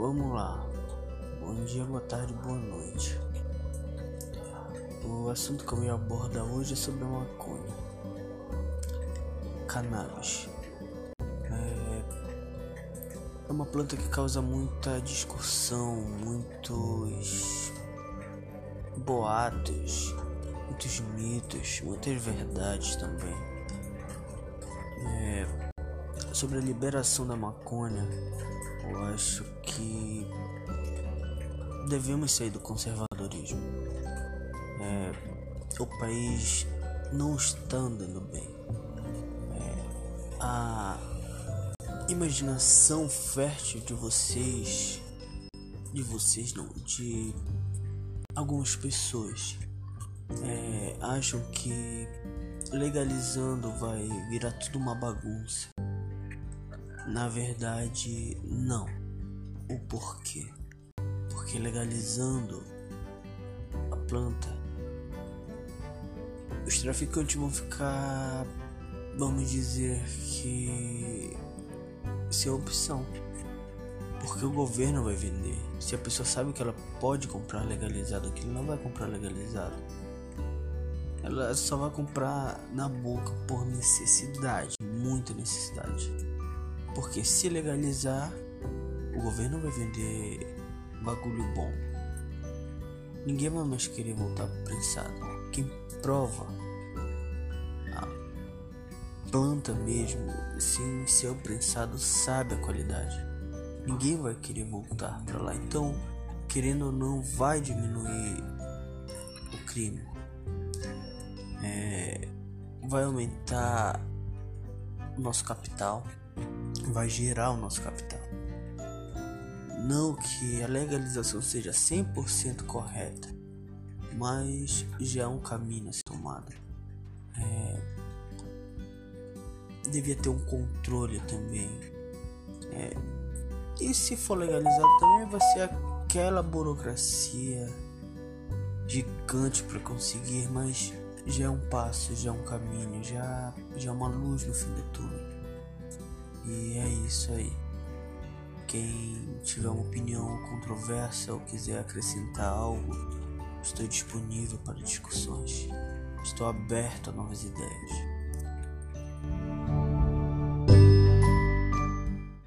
Olá, bom dia, boa tarde, boa noite. O assunto que eu vou abordar hoje é sobre a maconha. Cannabis. É, é uma planta que causa muita discussão, muitos boatos, muitos mitos, muitas verdades também. É, sobre a liberação da maconha, eu acho que devemos sair do conservadorismo. É, o país não está andando bem. É, a imaginação fértil de vocês, de vocês não, de algumas pessoas é, acham que legalizando vai virar tudo uma bagunça. Na verdade, não. O porquê? Porque legalizando a planta, os traficantes vão ficar, vamos dizer que, sem opção. Porque o governo vai vender. Se a pessoa sabe que ela pode comprar legalizado aquilo, não vai comprar legalizado. Ela só vai comprar na boca por necessidade, muita necessidade. Porque se legalizar, o governo vai vender bagulho bom. Ninguém vai mais querer voltar pro prensado. Quem prova a planta mesmo, sem ser o prensado, sabe a qualidade. Ninguém vai querer voltar para lá. Então, querendo ou não, vai diminuir o crime. É, vai aumentar nosso capital, vai gerar o nosso capital. Não que a legalização seja 100% correta, mas já é um caminho a ser tomado. É, devia ter um controle também. É, e se for legalizado também vai ser aquela burocracia gigante para conseguir, mas já é um passo, já é um caminho, já, já é uma luz no fim de tudo. E é isso aí. Quem tiver uma opinião controversa ou quiser acrescentar algo, estou disponível para discussões. Estou aberto a novas ideias.